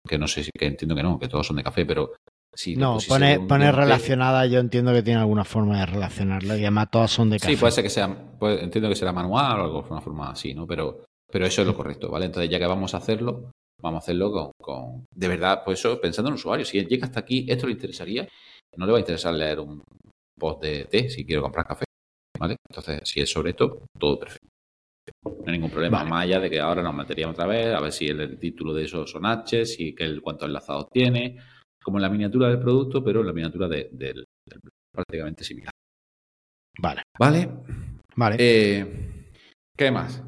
que no sé si, que entiendo que no, que todos son de café, pero si No, pone, un- pone un relacionada, yo entiendo que tiene alguna forma de relacionarlo y además todas son de café. Sí, puede ser que sea, puede- entiendo que será manual o algo, de una forma así, ¿no? Pero, pero eso es lo correcto, ¿vale? Entonces, ya que vamos a hacerlo, vamos a hacerlo con, con- de verdad, pues eso, pensando en el usuario. Si llega hasta aquí, esto le interesaría, no le va a interesar leer un post de té si quiero comprar café, ¿vale? Entonces, si es sobre esto, todo perfecto. No hay ningún problema, Vale. más allá de que ahora nos meteríamos otra vez, a ver si el, el título de eso son H, si que el, cuántos enlazados tiene, como en la miniatura del producto, pero en la miniatura de- del, del prácticamente similar. Vale, ¿Vale? vale. Eh, ¿Qué más?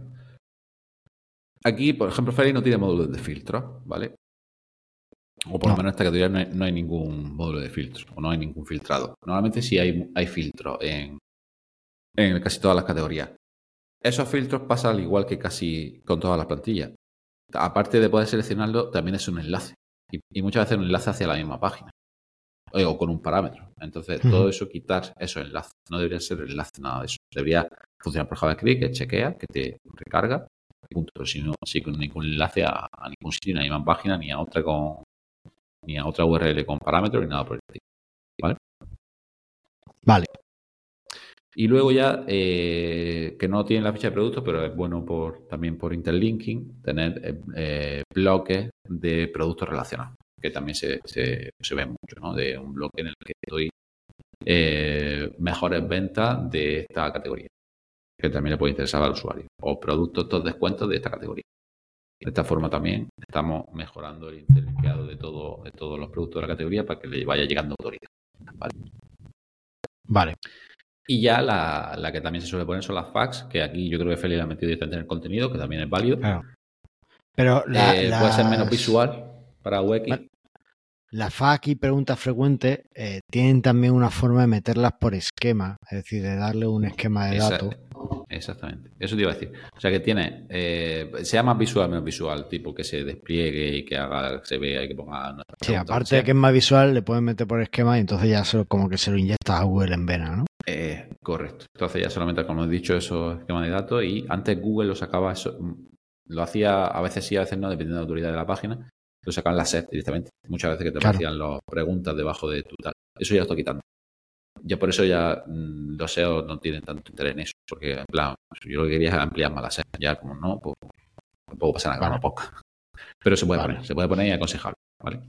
Aquí, por ejemplo, Ferry no tiene módulos de filtro, ¿vale? O por No. lo menos en esta categoría no hay, no hay ningún módulo de filtro, o no hay ningún filtrado. Normalmente sí hay, hay filtro en, en casi todas las categorías. Esos filtros pasan al igual que casi con todas las plantillas. Aparte de poder seleccionarlo, también es un enlace. Y, y muchas veces un enlace hacia la misma página. Eh, O con un parámetro. Entonces, todo eso, quitar esos enlaces. No debería ser enlace, nada de eso. Debería funcionar por JavaScript, que chequea, que te recarga. y punto. Pero si no, sí, con ningún enlace a, a ningún sitio, ni a la misma página, ni a otra con ni a otra URL con parámetros, ni nada por el estilo. ¿Vale? Vale. Y luego ya, eh, que no tiene la ficha de producto, pero es bueno por también por interlinking, tener eh, eh, bloques de productos relacionados, que también se, se, ve mucho, ¿no? De un bloque en el que doy mejores ventas de esta categoría, que también le puede interesar al usuario, o productos, todos descuentos de esta categoría. De esta forma también estamos mejorando el interlinkeado de, todo, de todos los productos de la categoría para que le vaya llegando autoridad. ¿vale? Vale. Y ya la, la que también se suele poner son las fax, que aquí yo creo que Feli la ha metido directamente en el contenido, que también es válido. Claro. Pero la, Eh, Puede ser menos las- visual para UX. Vale. La FAQ y preguntas frecuentes eh, tienen también una forma de meterlas por esquema, es decir, de darle un esquema de datos. Exactamente. Eso te iba a decir. O sea que tiene, eh, sea más visual, menos visual, tipo que se despliegue y que haga, que se vea y que ponga. Sí, aparte de que es más visual, le pueden meter por esquema y entonces ya se como que se lo inyectas a Google en vena, ¿no? Eh, correcto. Entonces ya solamente, como he dicho, esos esquemas de datos y antes Google lo sacaba, eso, lo hacía a veces sí, a veces no, dependiendo de la autoridad de la página, lo sacaban las set directamente. Muchas veces que te Claro. las preguntas debajo de tu tal. Eso ya lo estoy quitando. Ya por eso ya mm, los SEO no tienen tanto interés en eso, porque en plan, yo lo que quería es ampliar más la SEO. Ya como no, pues tampoco pasa nada, Vale. no poca. Pero se puede Vale. poner, se puede poner y aconsejable. Vale.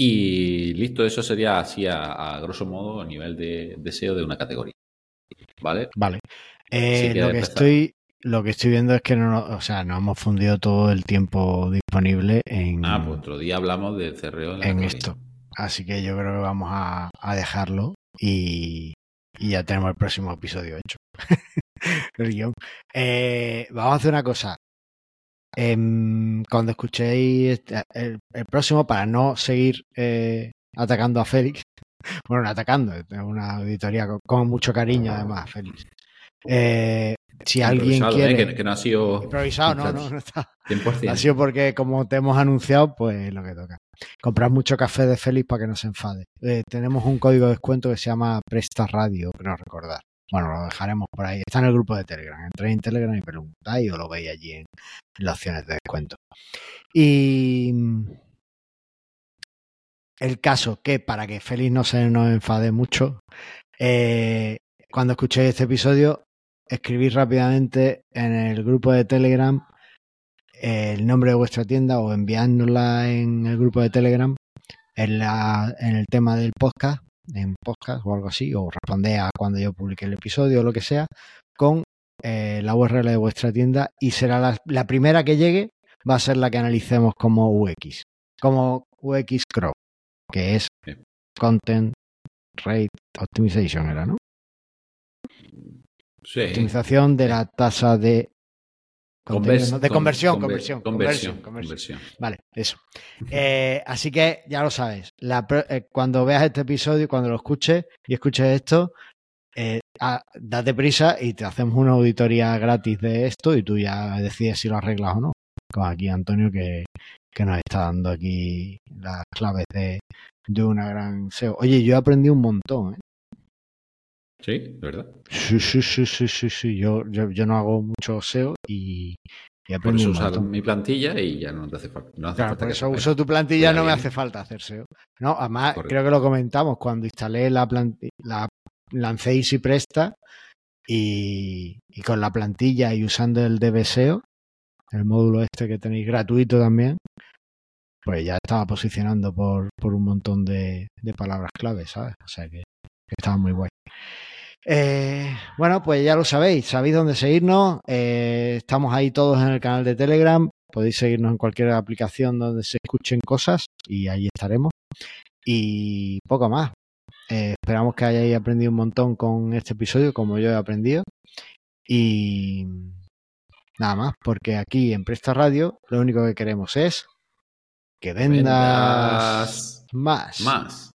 Y listo, eso sería así a, a grosso modo a nivel de, de SEO de una categoría. ¿Vale? Vale. Eh, Si lo que estoy lo que estoy viendo es que no, o sea, no hemos fundido todo el tiempo disponible en, Ah, pues otro día hablamos del cerreo en, la en esto. Así que yo creo que vamos a, a dejarlo y, y ya tenemos el próximo episodio hecho. Eh, vamos a hacer una cosa. Em, cuando escuchéis este- el, el próximo, para no seguir eh, atacando a Félix, bueno, no atacando, es una auditoría con, con mucho cariño además, Félix. Eh, si alguien ¿eh? quiere... Que, que no ha sido Improvisado, no, no, no está. 100%. Ha sido porque, como te hemos anunciado, pues lo que toca. Comprar mucho café de Félix para que no se enfade. Tenemos un código de descuento que se llama Presta Radio, creo recordar. Bueno, lo dejaremos por ahí. Está en el grupo de Telegram. Entréis en Telegram y preguntáis o lo veis allí en, las opciones de descuento. Y el caso que, para que Félix no se nos enfade mucho, eh, cuando escuchéis este episodio, escribid rápidamente en el grupo de Telegram el nombre de vuestra tienda o enviárnosla en el grupo de Telegram en, la, en el tema del podcast, en podcast o algo así, o responded a cuando yo publique el episodio o lo que sea, con eh, la URL de vuestra tienda y será la, la primera que llegue, va a ser la que analicemos como UX, como UX Crow, que es. Content Rate Optimization, era, ¿no? Sí. Optimización de la tasa de Convers- ¿no? de con- conversión, conver- conversión, conversión, conversión. Vale, eso. Eh, así que ya lo sabes. La eh, cuando veas este episodio, cuando lo escuches y escuches esto, eh, ah, date prisa y te hacemos una auditoría gratis de esto y tú ya decides si lo arreglas o no. Como aquí Antonio que, que nos está dando aquí las claves de, de una gran SEO. Oye, yo he aprendido un montón. ¿eh? Sí, de verdad. Sí, sí, sí, sí, sí, sí. Yo, yo, yo no hago mucho SEO y, y Por eso usar mi plantilla y ya no te hace falta. No hace Claro, falta por eso uso tu plantilla, no me hace falta hacer SEO. No, además, Correcto. creo que lo comentamos cuando instalé la plantilla, la lancé Easy Presta y, y con la plantilla y usando el DBSEO, el módulo este que tenéis gratuito también, pues ya estaba posicionando por, por un montón de, de palabras clave, ¿sabes? O sea que, que estaba muy guay. Eh, bueno, pues ya lo sabéis, sabéis dónde seguirnos. Eh, estamos ahí todos en el canal de Telegram. Podéis seguirnos en cualquier aplicación donde se escuchen cosas y ahí estaremos. Y poco más. Eh, esperamos que hayáis aprendido un montón con este episodio, como yo he aprendido. Y nada más, porque aquí en Presta Radio lo único que queremos es que vendas, Vendas más. más.